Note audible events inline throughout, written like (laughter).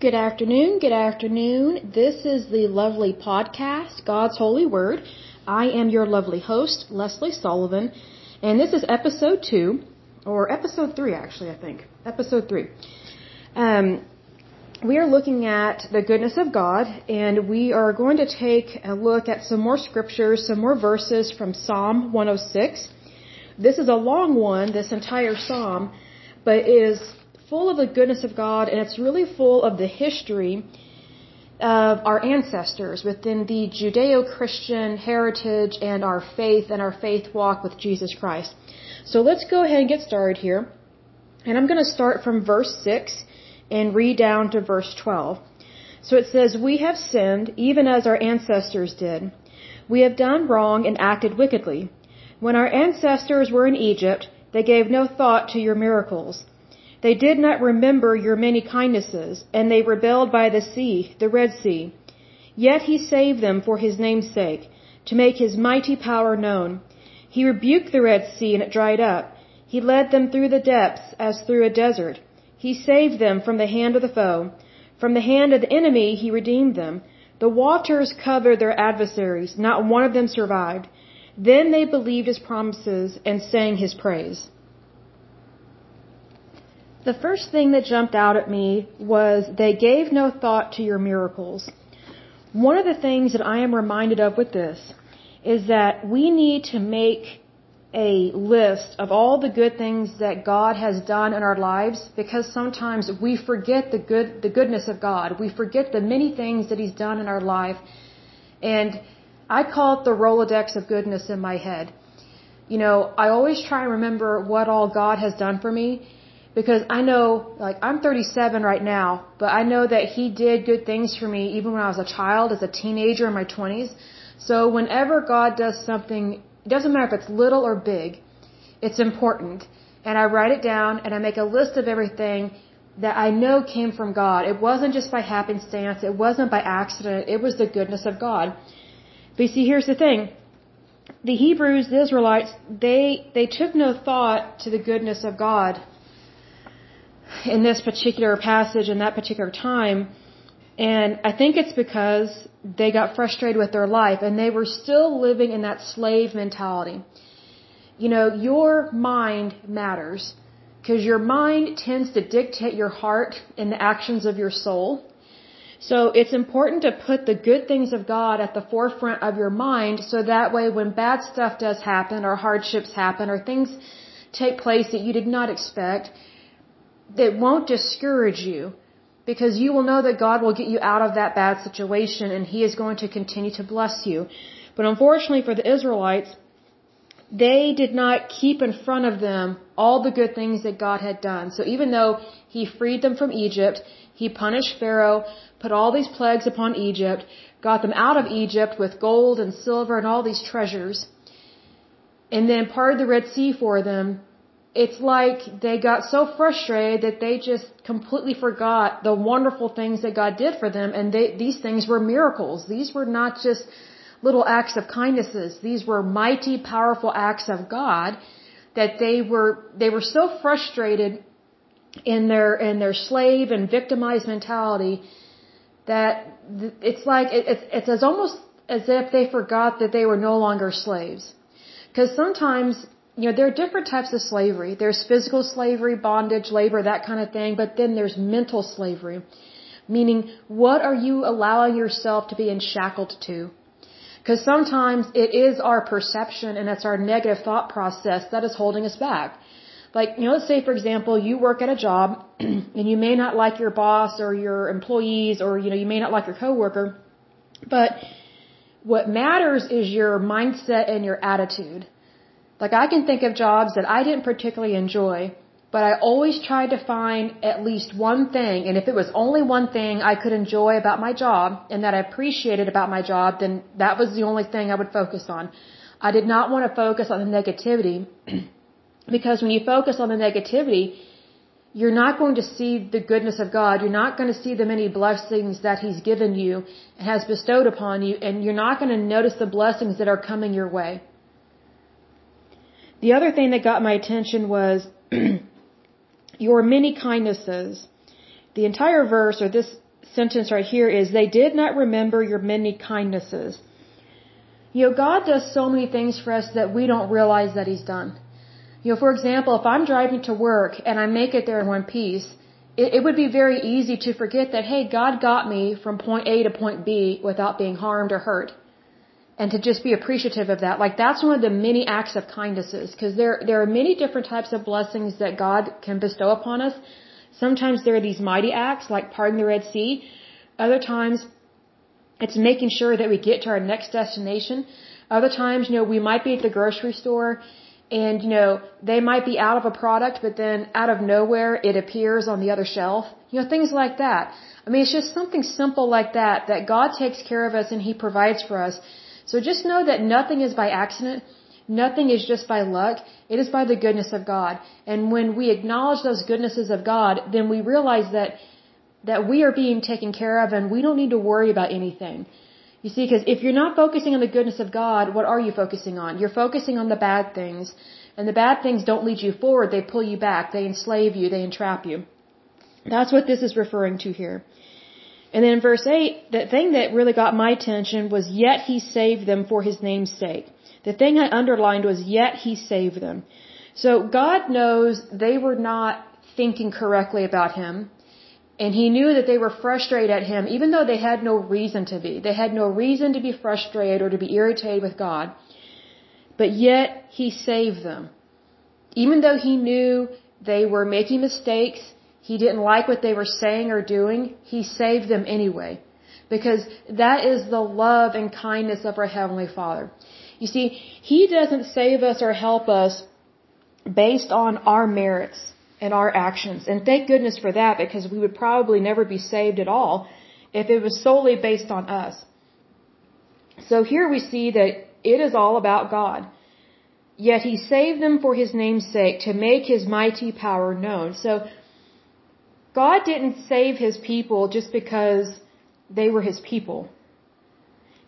Good afternoon, good afternoon. This is the lovely podcast, God's Holy Word. I am your lovely host, Leslie Sullivan, and this is episode two, or episode three actually, I think. Episode three. Um, we are looking at the goodness of God, and we are going to take a look at some more scriptures, some more verses from Psalm 106. This is a long one, this entire psalm, but is full of the goodness of God, and it's really full of the history of our ancestors within the Judeo-Christian heritage and our faith and our faith walk with Jesus Christ. So let's go ahead and get started here. And I'm going to start from verse 6 and read down to verse 12. So it says, We have sinned even as our ancestors did. We have done wrong and acted wickedly. When our ancestors were in Egypt, they gave no thought to your miracles. They did not remember your many kindnesses, and they rebelled by the sea, the Red Sea. Yet he saved them for his name's sake, to make his mighty power known. He rebuked the Red Sea, and it dried up. He led them through the depths as through a desert. He saved them from the hand of the foe. From the hand of the enemy he redeemed them. The waters covered their adversaries. Not one of them survived. Then they believed his promises and sang his praise. The first thing that jumped out at me was they gave no thought to your miracles. One of the things that I am reminded of with this is that we need to make a list of all the good things that God has done in our lives because sometimes we forget the good the goodness of God. We forget the many things that he's done in our life. And I call it the Rolodex of goodness in my head. You know, I always try and remember what all God has done for me because I know, like, I'm 37 right now, but I know that He did good things for me even when I was a child, as a teenager in my 20s. So whenever God does something, it doesn't matter if it's little or big, it's important. And I write it down and I make a list of everything that I know came from God. It wasn't just by happenstance, it wasn't by accident, it was the goodness of God. But you see, here's the thing. The Hebrews, the Israelites, they, they took no thought to the goodness of God in this particular passage in that particular time. And I think it's because they got frustrated with their life and they were still living in that slave mentality. You know, your mind matters because your mind tends to dictate your heart and the actions of your soul. So it's important to put the good things of God at the forefront of your mind so that way when bad stuff does happen or hardships happen or things take place that you did not expect, that won't discourage you because you will know that God will get you out of that bad situation and He is going to continue to bless you. But unfortunately for the Israelites, they did not keep in front of them all the good things that God had done. So even though He freed them from Egypt, He punished Pharaoh, put all these plagues upon Egypt, got them out of Egypt with gold and silver and all these treasures, and then parted the Red Sea for them, it's like they got so frustrated that they just completely forgot the wonderful things that God did for them and they, these things were miracles. These were not just little acts of kindnesses. These were mighty, powerful acts of God that they were, they were so frustrated in their, in their slave and victimized mentality that it's like, it's, it's as almost as if they forgot that they were no longer slaves. Because sometimes you know, there are different types of slavery. There's physical slavery, bondage, labor, that kind of thing, but then there's mental slavery. Meaning, what are you allowing yourself to be enshackled to? Because sometimes it is our perception and it's our negative thought process that is holding us back. Like, you know, let's say, for example, you work at a job (clears throat) and you may not like your boss or your employees or, you know, you may not like your coworker, but what matters is your mindset and your attitude. Like I can think of jobs that I didn't particularly enjoy, but I always tried to find at least one thing, and if it was only one thing I could enjoy about my job and that I appreciated about my job, then that was the only thing I would focus on. I did not want to focus on the negativity (clears throat) because when you focus on the negativity, you're not going to see the goodness of God. You're not going to see the many blessings that He's given you and has bestowed upon you, and you're not going to notice the blessings that are coming your way. The other thing that got my attention was (clears throat) your many kindnesses. The entire verse, or this sentence right here is they did not remember your many kindnesses. You know, God does so many things for us that we don't realize that He's done. You know, for example, if I'm driving to work and I make it there in one piece, it, it would be very easy to forget that, hey, God got me from point A to point B without being harmed or hurt. And to just be appreciative of that. Like that's one of the many acts of kindnesses. Cause there, there are many different types of blessings that God can bestow upon us. Sometimes there are these mighty acts like parting the Red Sea. Other times it's making sure that we get to our next destination. Other times, you know, we might be at the grocery store and, you know, they might be out of a product, but then out of nowhere it appears on the other shelf. You know, things like that. I mean, it's just something simple like that, that God takes care of us and He provides for us. So just know that nothing is by accident. Nothing is just by luck. It is by the goodness of God. And when we acknowledge those goodnesses of God, then we realize that that we are being taken care of and we don't need to worry about anything. You see, because if you're not focusing on the goodness of God, what are you focusing on? You're focusing on the bad things. And the bad things don't lead you forward, they pull you back, they enslave you, they entrap you. That's what this is referring to here. And then in verse 8, the thing that really got my attention was, yet he saved them for his name's sake. The thing I underlined was, yet he saved them. So God knows they were not thinking correctly about him. And he knew that they were frustrated at him, even though they had no reason to be. They had no reason to be frustrated or to be irritated with God. But yet, he saved them. Even though he knew they were making mistakes, he didn't like what they were saying or doing, he saved them anyway. Because that is the love and kindness of our Heavenly Father. You see, He doesn't save us or help us based on our merits and our actions. And thank goodness for that because we would probably never be saved at all if it was solely based on us. So here we see that it is all about God. Yet he saved them for his name's sake to make his mighty power known. So God didn't save his people just because they were his people.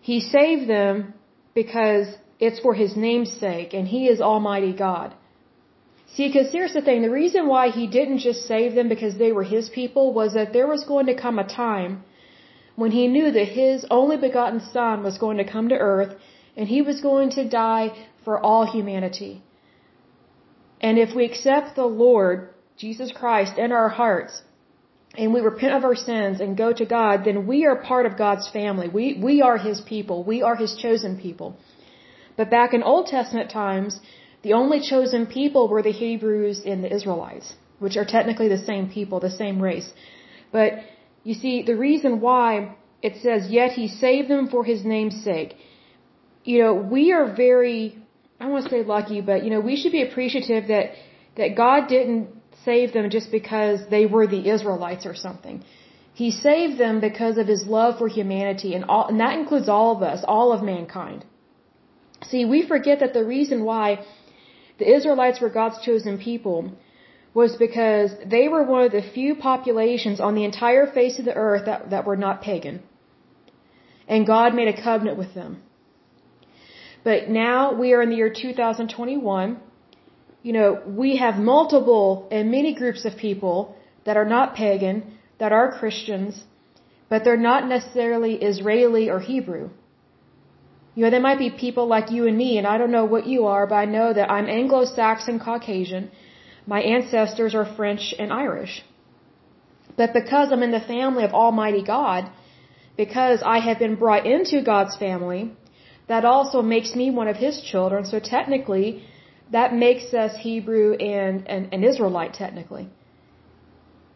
He saved them because it's for his name's sake and he is Almighty God. See, because here's the thing, the reason why he didn't just save them because they were his people was that there was going to come a time when he knew that his only begotten son was going to come to earth and he was going to die for all humanity. And if we accept the Lord, Jesus Christ, in our hearts, and we repent of our sins and go to God, then we are part of God's family. We, we are His people. We are His chosen people. But back in Old Testament times, the only chosen people were the Hebrews and the Israelites, which are technically the same people, the same race. But you see, the reason why it says, yet he saved them for his name's sake. You know, we are very, I don't want to say lucky, but you know, we should be appreciative that, that God didn't save them just because they were the Israelites or something. He saved them because of his love for humanity and all, and that includes all of us, all of mankind. See, we forget that the reason why the Israelites were God's chosen people was because they were one of the few populations on the entire face of the earth that, that were not pagan. And God made a covenant with them. But now we are in the year 2021. You know, we have multiple and many groups of people that are not pagan, that are Christians, but they're not necessarily Israeli or Hebrew. You know, they might be people like you and me, and I don't know what you are, but I know that I'm Anglo-Saxon Caucasian. My ancestors are French and Irish. But because I'm in the family of Almighty God, because I have been brought into God's family, that also makes me one of His children. So technically, that makes us Hebrew and an Israelite technically.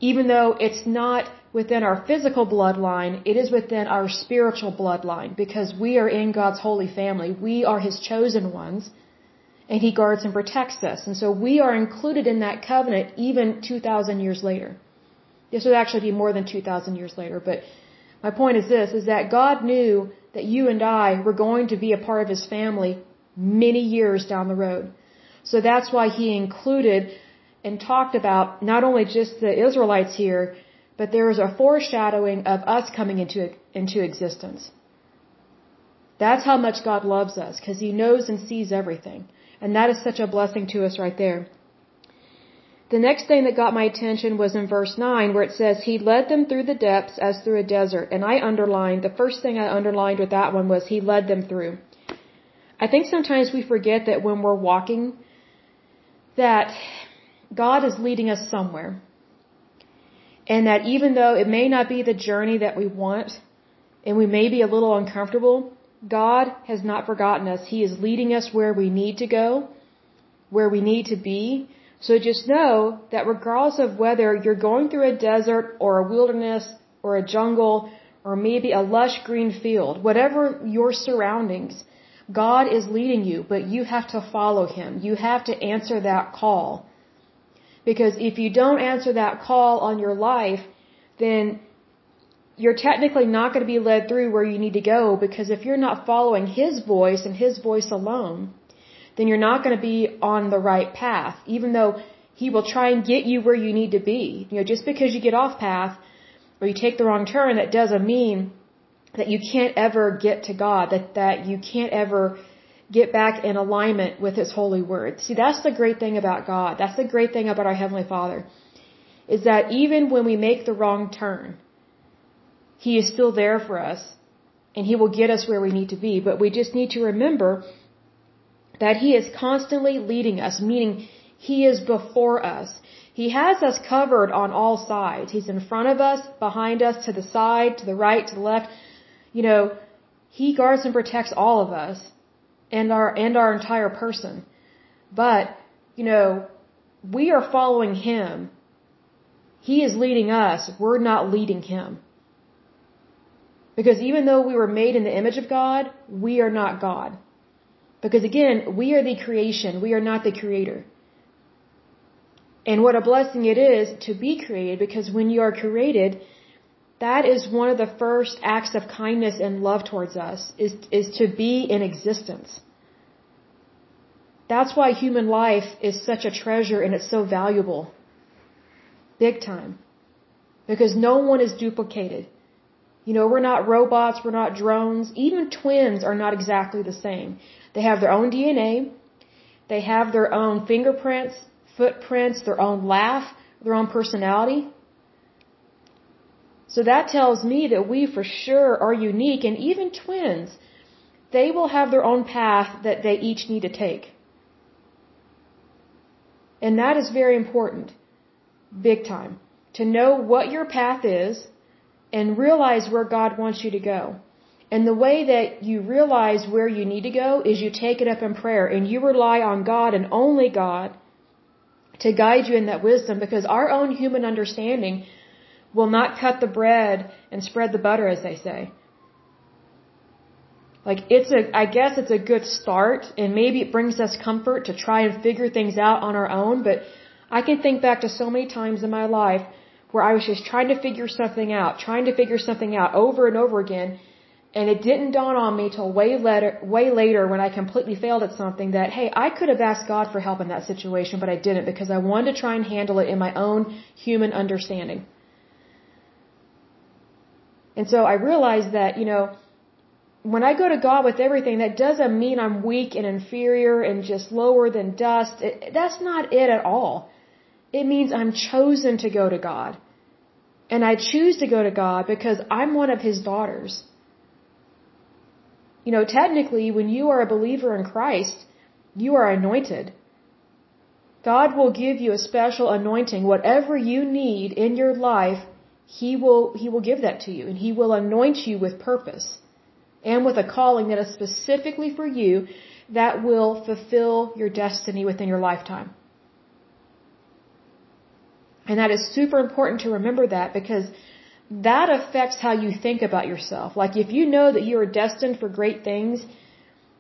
Even though it's not within our physical bloodline, it is within our spiritual bloodline because we are in God's holy family. We are His chosen ones and He guards and protects us. And so we are included in that covenant even 2,000 years later. This would actually be more than 2,000 years later, but my point is this, is that God knew that you and I were going to be a part of His family many years down the road. So that's why He included and talked about not only just the Israelites here, but there is a foreshadowing of us coming into, into existence. That's how much God loves us, because He knows and sees everything. And that is such a blessing to us right there. The next thing that got my attention was in verse 9 where it says, He led them through the depths as through a desert. And I underlined, the first thing I underlined with that one was, He led them through. I think sometimes we forget that when we're walking, that God is leading us somewhere. And that even though it may not be the journey that we want, and we may be a little uncomfortable, God has not forgotten us. He is leading us where we need to go, where we need to be, so just know that regardless of whether you're going through a desert or a wilderness or a jungle or maybe a lush green field, whatever your surroundings, God is leading you, but you have to follow Him. You have to answer that call. Because if you don't answer that call on your life, then you're technically not going to be led through where you need to go because if you're not following His voice and His voice alone, then you're not going to be on the right path, even though he will try and get you where you need to be. You know, just because you get off path or you take the wrong turn, that doesn't mean that you can't ever get to God, that, that you can't ever get back in alignment with His holy word. See, that's the great thing about God. That's the great thing about our Heavenly Father. Is that even when we make the wrong turn, He is still there for us and He will get us where we need to be. But we just need to remember that He is constantly leading us, meaning He is before us. He has us covered on all sides. He's in front of us, behind us, to the side, to the right, to the left. You know, He guards and protects all of us and our, and our entire person. But, you know, we are following Him. He is leading us. We're not leading Him. Because even though we were made in the image of God, we are not God. Because again, we are the creation, we are not the creator. And what a blessing it is to be created because when you are created, that is one of the first acts of kindness and love towards us is, is to be in existence. That's why human life is such a treasure and it's so valuable. Big time. Because no one is duplicated. You know, we're not robots, we're not drones. Even twins are not exactly the same. They have their own DNA. They have their own fingerprints, footprints, their own laugh, their own personality. So that tells me that we for sure are unique and even twins, they will have their own path that they each need to take. And that is very important. Big time. To know what your path is and realize where God wants you to go. And the way that you realize where you need to go is you take it up in prayer and you rely on God and only God to guide you in that wisdom because our own human understanding will not cut the bread and spread the butter, as they say. Like it's a, I guess it's a good start and maybe it brings us comfort to try and figure things out on our own, but I can think back to so many times in my life where I was just trying to figure something out, trying to figure something out over and over again and it didn't dawn on me till way later, way later when I completely failed at something that, hey, I could have asked God for help in that situation, but I didn't because I wanted to try and handle it in my own human understanding. And so I realized that, you know, when I go to God with everything, that doesn't mean I'm weak and inferior and just lower than dust. It, that's not it at all. It means I'm chosen to go to God. And I choose to go to God because I'm one of His daughters. You know, technically, when you are a believer in Christ, you are anointed. God will give you a special anointing. Whatever you need in your life, He will, He will give that to you. And He will anoint you with purpose and with a calling that is specifically for you that will fulfill your destiny within your lifetime. And that is super important to remember that because that affects how you think about yourself. Like if you know that you are destined for great things,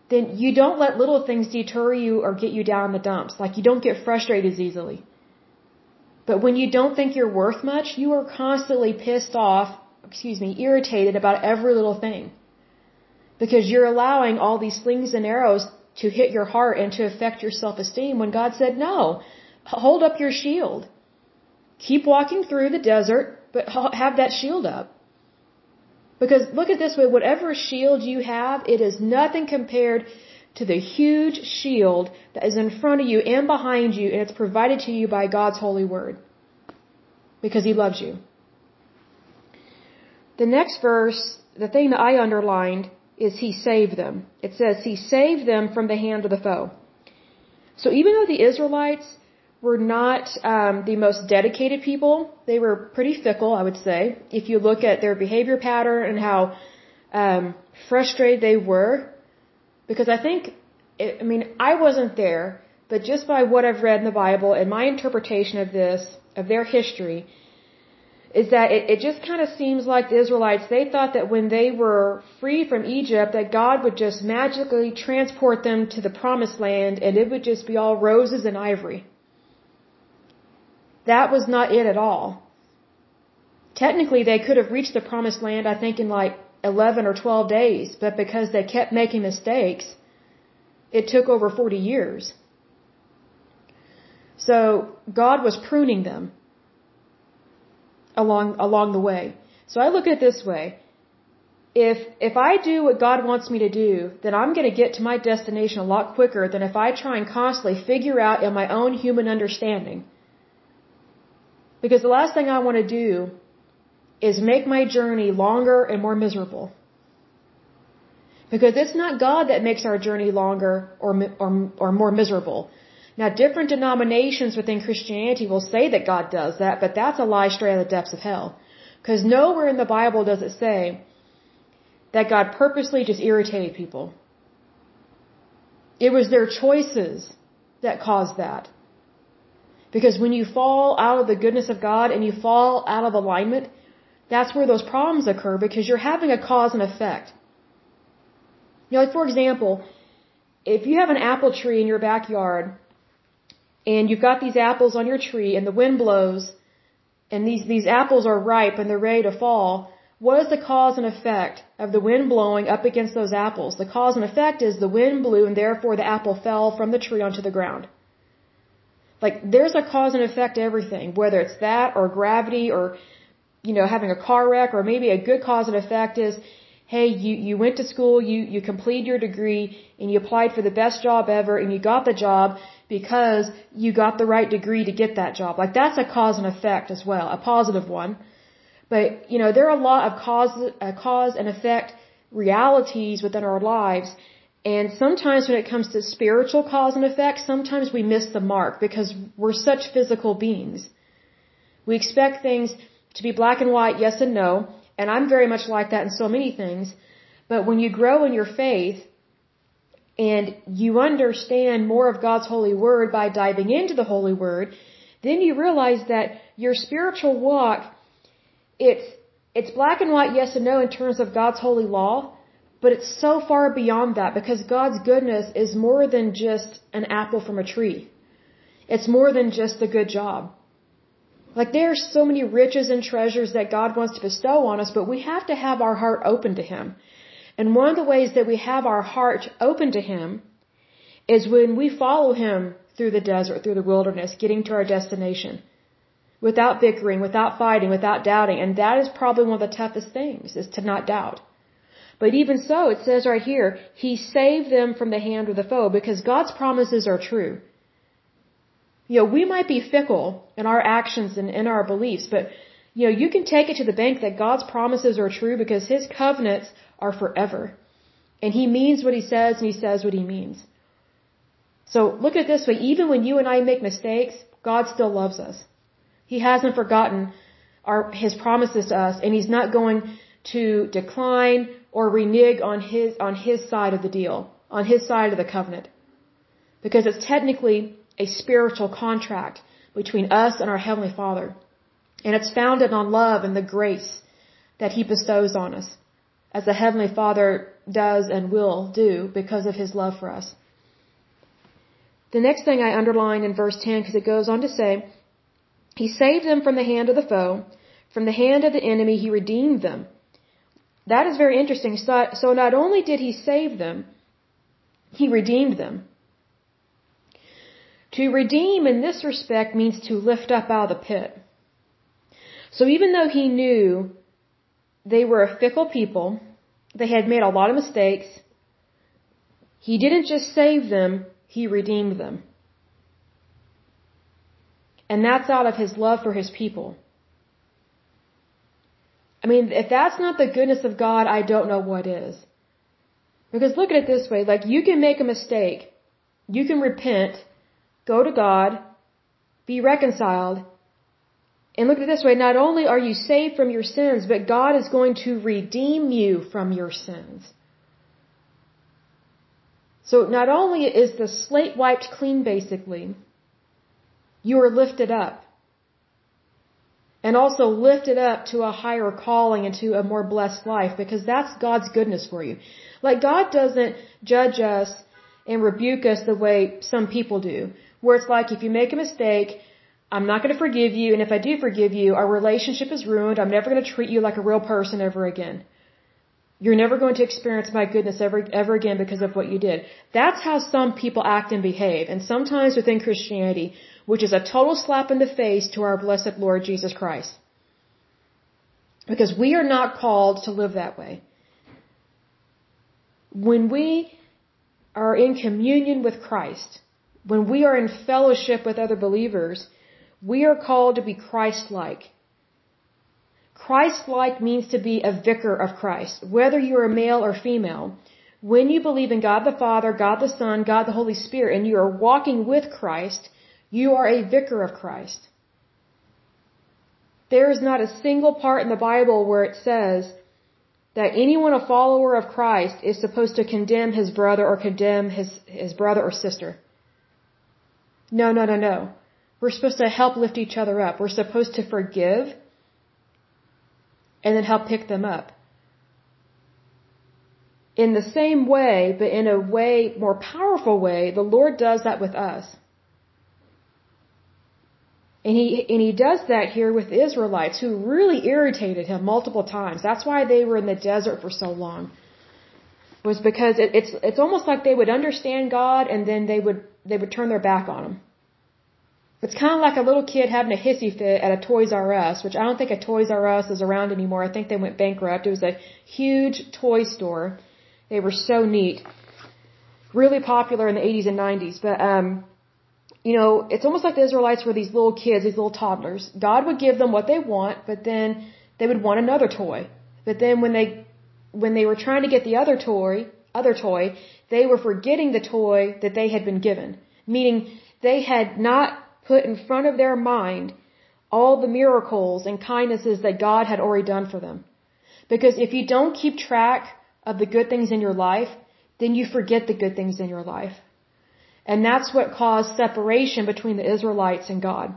then you don't let little things deter you or get you down in the dumps. Like you don't get frustrated as easily. But when you don't think you're worth much, you are constantly pissed off, excuse me, irritated about every little thing. Because you're allowing all these slings and arrows to hit your heart and to affect your self-esteem when God said, no, hold up your shield. Keep walking through the desert but have that shield up. Because look at this way, whatever shield you have, it is nothing compared to the huge shield that is in front of you and behind you, and it's provided to you by God's holy word. Because He loves you. The next verse, the thing that I underlined, is He saved them. It says He saved them from the hand of the foe. So even though the Israelites were not um, the most dedicated people, they were pretty fickle, I would say. If you look at their behavior pattern and how um, frustrated they were, because I think, I mean, I wasn't there, but just by what I've read in the Bible and my interpretation of this, of their history, is that it, it just kind of seems like the Israelites, they thought that when they were free from Egypt, that God would just magically transport them to the promised land and it would just be all roses and ivory. That was not it at all. Technically, they could have reached the promised land, I think, in like 11 or 12 days, but because they kept making mistakes, it took over 40 years. So God was pruning them along along the way. So I look at it this way. If if I do what God wants me to do, then I'm going to get to my destination a lot quicker than if I try and constantly figure out in my own human understanding. Because the last thing I want to do is make my journey longer and more miserable. Because it's not God that makes our journey longer or, or, or more miserable. Now, different denominations within Christianity will say that God does that, but that's a lie straight out of the depths of hell. Because nowhere in the Bible does it say that God purposely just irritated people. It was their choices that caused that. Because when you fall out of the goodness of God and you fall out of alignment, that's where those problems occur because you're having a cause and effect. You know, like for example, if you have an apple tree in your backyard and you've got these apples on your tree and the wind blows and these, these apples are ripe and they're ready to fall, what is the cause and effect of the wind blowing up against those apples? The cause and effect is the wind blew and therefore the apple fell from the tree onto the ground. Like there's a cause and effect to everything, whether it's that or gravity or you know, having a car wreck or maybe a good cause and effect is, hey, you, you went to school, you, you completed your degree and you applied for the best job ever and you got the job because you got the right degree to get that job. Like that's a cause and effect as well, a positive one. But, you know, there are a lot of cause, uh, cause and effect realities within our lives. And sometimes when it comes to spiritual cause and effect, sometimes we miss the mark because we're such physical beings. We expect things to be black and white, yes and no. And I'm very much like that in so many things. But when you grow in your faith and you understand more of God's holy word by diving into the holy word, then you realize that your spiritual walk, it's, it's black and white, yes and no in terms of God's holy law, but it's so far beyond that because God's goodness is more than just an apple from a tree. It's more than just a good job. Like there are so many riches and treasures that God wants to bestow on us, but we have to have our heart open to Him. And one of the ways that we have our heart open to Him is when we follow Him through the desert, through the wilderness, getting to our destination. Without bickering, without fighting, without doubting. And that is probably one of the toughest things, is to not doubt. But even so, it says right here, He saved them from the hand of the foe because God's promises are true. You know, we might be fickle in our actions and in our beliefs, but you know, you can take it to the bank that God's promises are true because His covenants are forever. And He means what He says and He says what He means. So look at it this way, even when you and I make mistakes, God still loves us. He hasn't forgotten our, His promises to us and He's not going to decline or renege on His, on His side of the deal, on His side of the covenant. Because it's technically a spiritual contract between us and our Heavenly Father. And it's founded on love and the grace that He bestows on us, as the Heavenly Father does and will do because of His love for us. The next thing I underline in verse 10 because it goes on to say, He saved them from the hand of the foe, from the hand of the enemy He redeemed them. That is very interesting. So not only did He save them, He redeemed them. To redeem in this respect means to lift up out of the pit. So even though he knew they were a fickle people, they had made a lot of mistakes, He didn't just save them, He redeemed them. And that's out of His love for His people. I mean, if that's not the goodness of God, I don't know what is. Because look at it this way, like you can make a mistake, you can repent, go to God, be reconciled, and look at it this way, not only are you saved from your sins, but God is going to redeem you from your sins. So not only is the slate wiped clean basically, you are lifted up. And also lifted up to a higher calling and to a more blessed life because that's God's goodness for you. Like God doesn't judge us and rebuke us the way some people do. Where it's like if you make a mistake, I'm not going to forgive you, and if I do forgive you, our relationship is ruined. I'm never going to treat you like a real person ever again. You're never going to experience my goodness ever, ever again because of what you did. That's how some people act and behave. And sometimes within Christianity, which is a total slap in the face to our blessed Lord Jesus Christ. Because we are not called to live that way. When we are in communion with Christ, when we are in fellowship with other believers, we are called to be Christ-like. Christ-like means to be a vicar of Christ. Whether you're a male or female, when you believe in God the Father, God the Son, God the Holy Spirit, and you are walking with Christ, you are a vicar of Christ. There is not a single part in the Bible where it says that anyone a follower of Christ is supposed to condemn his brother or condemn his, his brother or sister. No, no, no, no. We're supposed to help lift each other up. We're supposed to forgive and then help pick them up. In the same way, but in a way, more powerful way, the Lord does that with us. And he, and he does that here with Israelites who really irritated him multiple times. That's why they were in the desert for so long. Was because it, it's, it's almost like they would understand God and then they would, they would turn their back on him. It's kind of like a little kid having a hissy fit at a Toys R Us, which I don't think a Toys R Us is around anymore. I think they went bankrupt. It was a huge toy store. They were so neat. Really popular in the 80s and 90s. But, um, you know, it's almost like the Israelites were these little kids, these little toddlers. God would give them what they want, but then they would want another toy. But then when they, when they were trying to get the other toy, other toy, they were forgetting the toy that they had been given. Meaning they had not put in front of their mind all the miracles and kindnesses that God had already done for them. Because if you don't keep track of the good things in your life, then you forget the good things in your life. And that's what caused separation between the Israelites and God.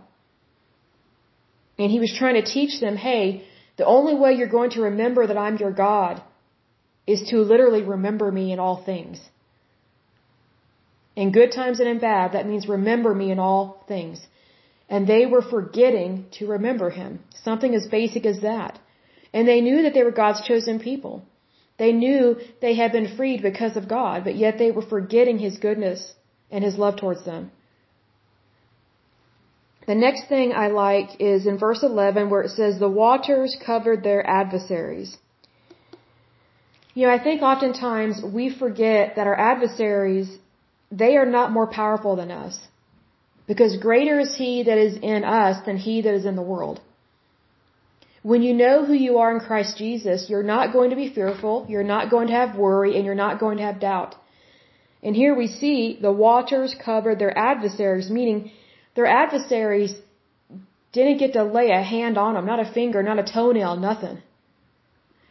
And he was trying to teach them, hey, the only way you're going to remember that I'm your God is to literally remember me in all things. In good times and in bad, that means remember me in all things. And they were forgetting to remember him. Something as basic as that. And they knew that they were God's chosen people. They knew they had been freed because of God, but yet they were forgetting his goodness and his love towards them. The next thing I like is in verse 11 where it says, The waters covered their adversaries. You know, I think oftentimes we forget that our adversaries they are not more powerful than us. Because greater is he that is in us than he that is in the world. When you know who you are in Christ Jesus, you're not going to be fearful, you're not going to have worry, and you're not going to have doubt. And here we see the waters covered their adversaries, meaning their adversaries didn't get to lay a hand on them, not a finger, not a toenail, nothing.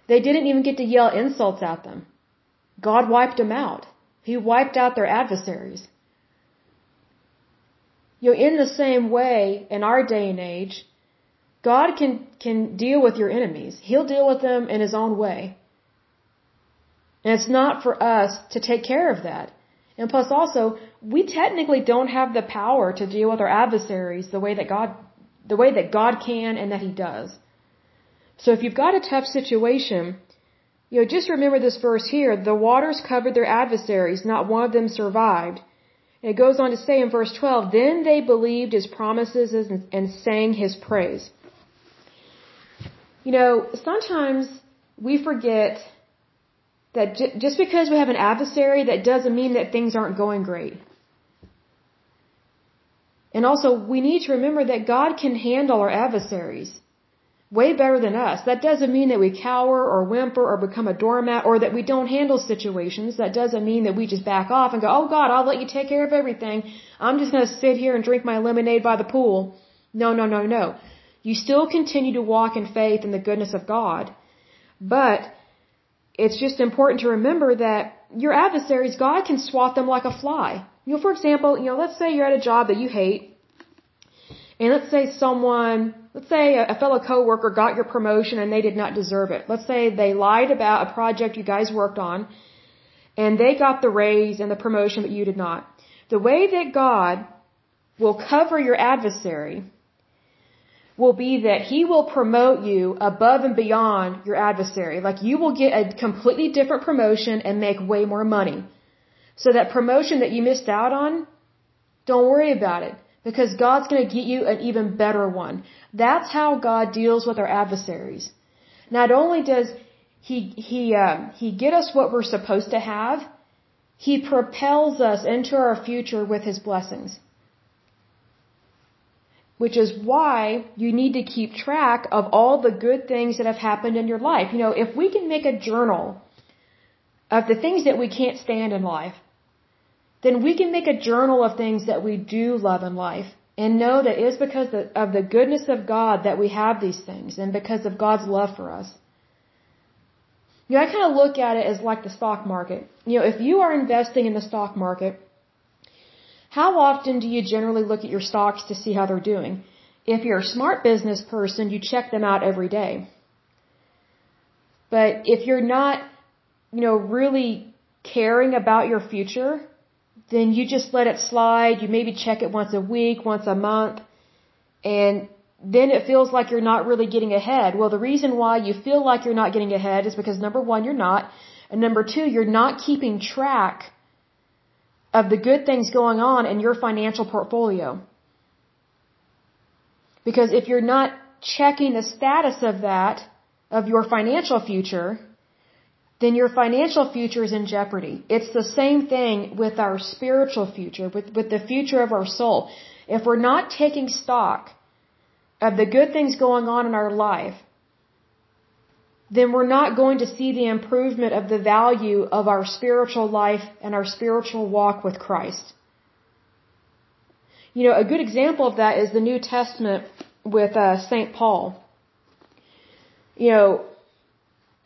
They didn't even get to yell insults at them. God wiped them out. He wiped out their adversaries. You know, in the same way, in our day and age, God can, can deal with your enemies. He'll deal with them in His own way. And it's not for us to take care of that. And plus also, we technically don't have the power to deal with our adversaries the way that God, the way that God can and that He does. So if you've got a tough situation, you know, just remember this verse here. The waters covered their adversaries. Not one of them survived. And it goes on to say in verse 12, Then they believed his promises and, sang his praise. You know, sometimes we forget that just because we have an adversary, that doesn't mean that things aren't going great. And also, we need to remember that God can handle our adversaries way better than us. That doesn't mean that we cower or whimper or become a doormat or that we don't handle situations. That doesn't mean that we just back off and go, oh God, I'll let you take care of everything. I'm just going to sit here and drink my lemonade by the pool. No, no, no, no. You still continue to walk in faith in the goodness of God. But it's just important to remember that your adversaries, God can swat them like a fly. You know, for example, you know, let's say you're at a job that you hate, and let's say someone, let's say a fellow coworker got your promotion and they did not deserve it. Let's say they lied about a project you guys worked on, and they got the raise and the promotion, but you did not. The way that God will cover your adversary will be that he will promote you above and beyond your adversary. Like you will get a completely different promotion and make way more money. So that promotion that you missed out on, don't worry about it because God's going to get you an even better one. That's how God deals with our adversaries. Not only does he he uh, he get us what we're supposed to have, he propels us into our future with his blessings which is why you need to keep track of all the good things that have happened in your life. You know, if we can make a journal of the things that we can't stand in life, then we can make a journal of things that we do love in life and know that it's because of the goodness of God that we have these things and because of God's love for us. You know, I kind of look at it as like the stock market. You know, if you are investing in the stock market, how often do you generally look at your stocks to see how they're doing? If you're a smart business person, you check them out every day. But if you're not, you know, really caring about your future, then you just let it slide. You maybe check it once a week, once a month, and then it feels like you're not really getting ahead. Well, the reason why you feel like you're not getting ahead is because number one, you're not, and number two, you're not keeping track of the good things going on in your financial portfolio. Because if you're not checking the status of that, of your financial future, then your financial future is in jeopardy. It's the same thing with our spiritual future, with, with the future of our soul. If we're not taking stock of the good things going on in our life, then we're not going to see the improvement of the value of our spiritual life and our spiritual walk with Christ. You know, a good example of that is the New Testament with uh, St. Paul. You know,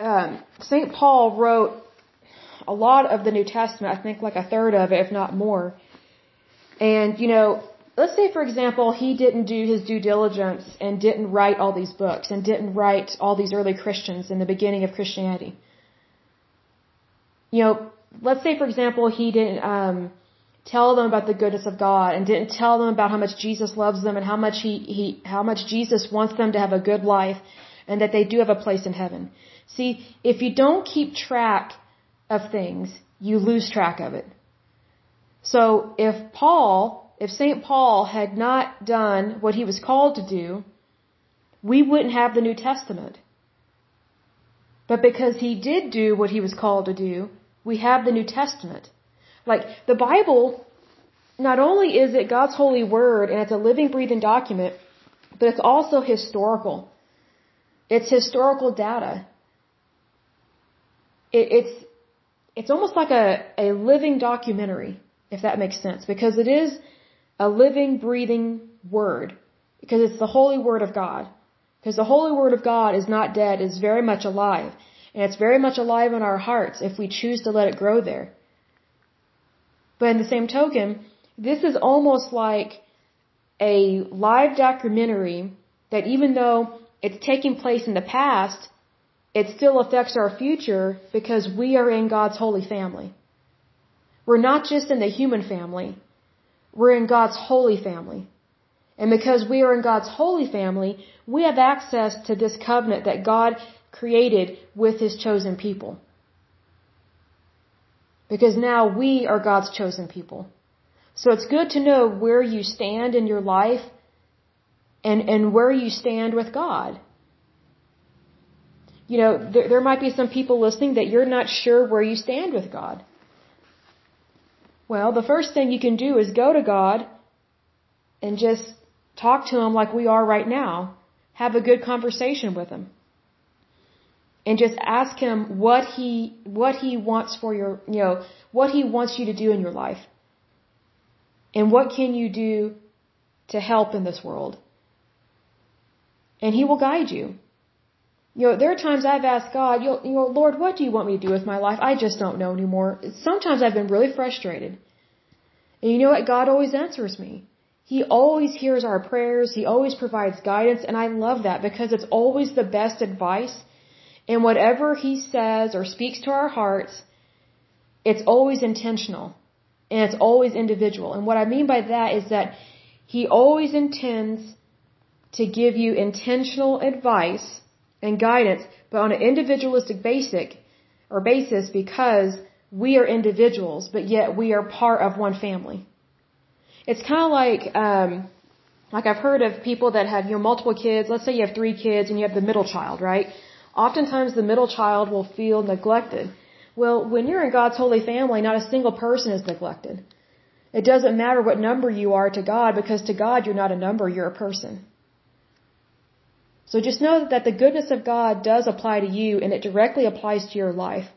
um, St. Paul wrote a lot of the New Testament, I think like a third of it, if not more. And, you know, let's say, for example, he didn't do his due diligence and didn't write all these books and didn't write all these early Christians in the beginning of Christianity. You know, let's say, for example, he didn't um, tell them about the goodness of God and didn't tell them about how much Jesus loves them and how much he, he how much Jesus wants them to have a good life and that they do have a place in heaven. See, if you don't keep track of things, you lose track of it. So if Paul if St. Paul had not done what he was called to do, we wouldn't have the New Testament. But because he did do what he was called to do, we have the New Testament. Like, the Bible, not only is it God's holy word and it's a living, breathing document, but it's also historical. It's historical data. It, it's, it's almost like a, a living documentary, if that makes sense, because it is a living, breathing word. Because it's the holy word of God. Because the holy word of God is not dead, it's very much alive. And it's very much alive in our hearts if we choose to let it grow there. But in the same token, this is almost like a live documentary that even though it's taking place in the past, it still affects our future because we are in God's holy family. We're not just in the human family, we're in God's holy family. And because we are in God's holy family, we have access to this covenant that God created with His chosen people. Because now we are God's chosen people. So it's good to know where you stand in your life and, and where you stand with God. You know, there, there might be some people listening that you're not sure where you stand with God. Well, the first thing you can do is go to God and just talk to Him like we are right now. Have a good conversation with Him. And just ask Him what He, what He wants for your, you know, what He wants you to do in your life. And what can you do to help in this world? And He will guide you. You know, there are times I've asked God, you know, Lord, what do you want me to do with my life? I just don't know anymore. Sometimes I've been really frustrated. And you know what? God always answers me. He always hears our prayers. He always provides guidance. And I love that because it's always the best advice. And whatever He says or speaks to our hearts, it's always intentional. And it's always individual. And what I mean by that is that He always intends to give you intentional advice and guidance, but on an individualistic basic or basis because we are individuals, but yet we are part of one family. It's kind of like, um, like I've heard of people that have you know multiple kids. Let's say you have three kids and you have the middle child, right? Oftentimes the middle child will feel neglected. Well, when you're in God's holy family, not a single person is neglected. It doesn't matter what number you are to God because to God you're not a number, you're a person. So just know that the goodness of God does apply to you and it directly applies to your life.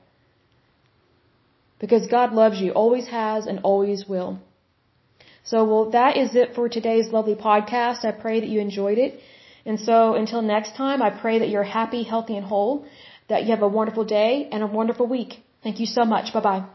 Because God loves you, always has and always will. So, well, that is it for today's lovely podcast. I pray that you enjoyed it. And so until next time, I pray that you're happy, healthy, and whole, that you have a wonderful day and a wonderful week. Thank you so much. Bye bye.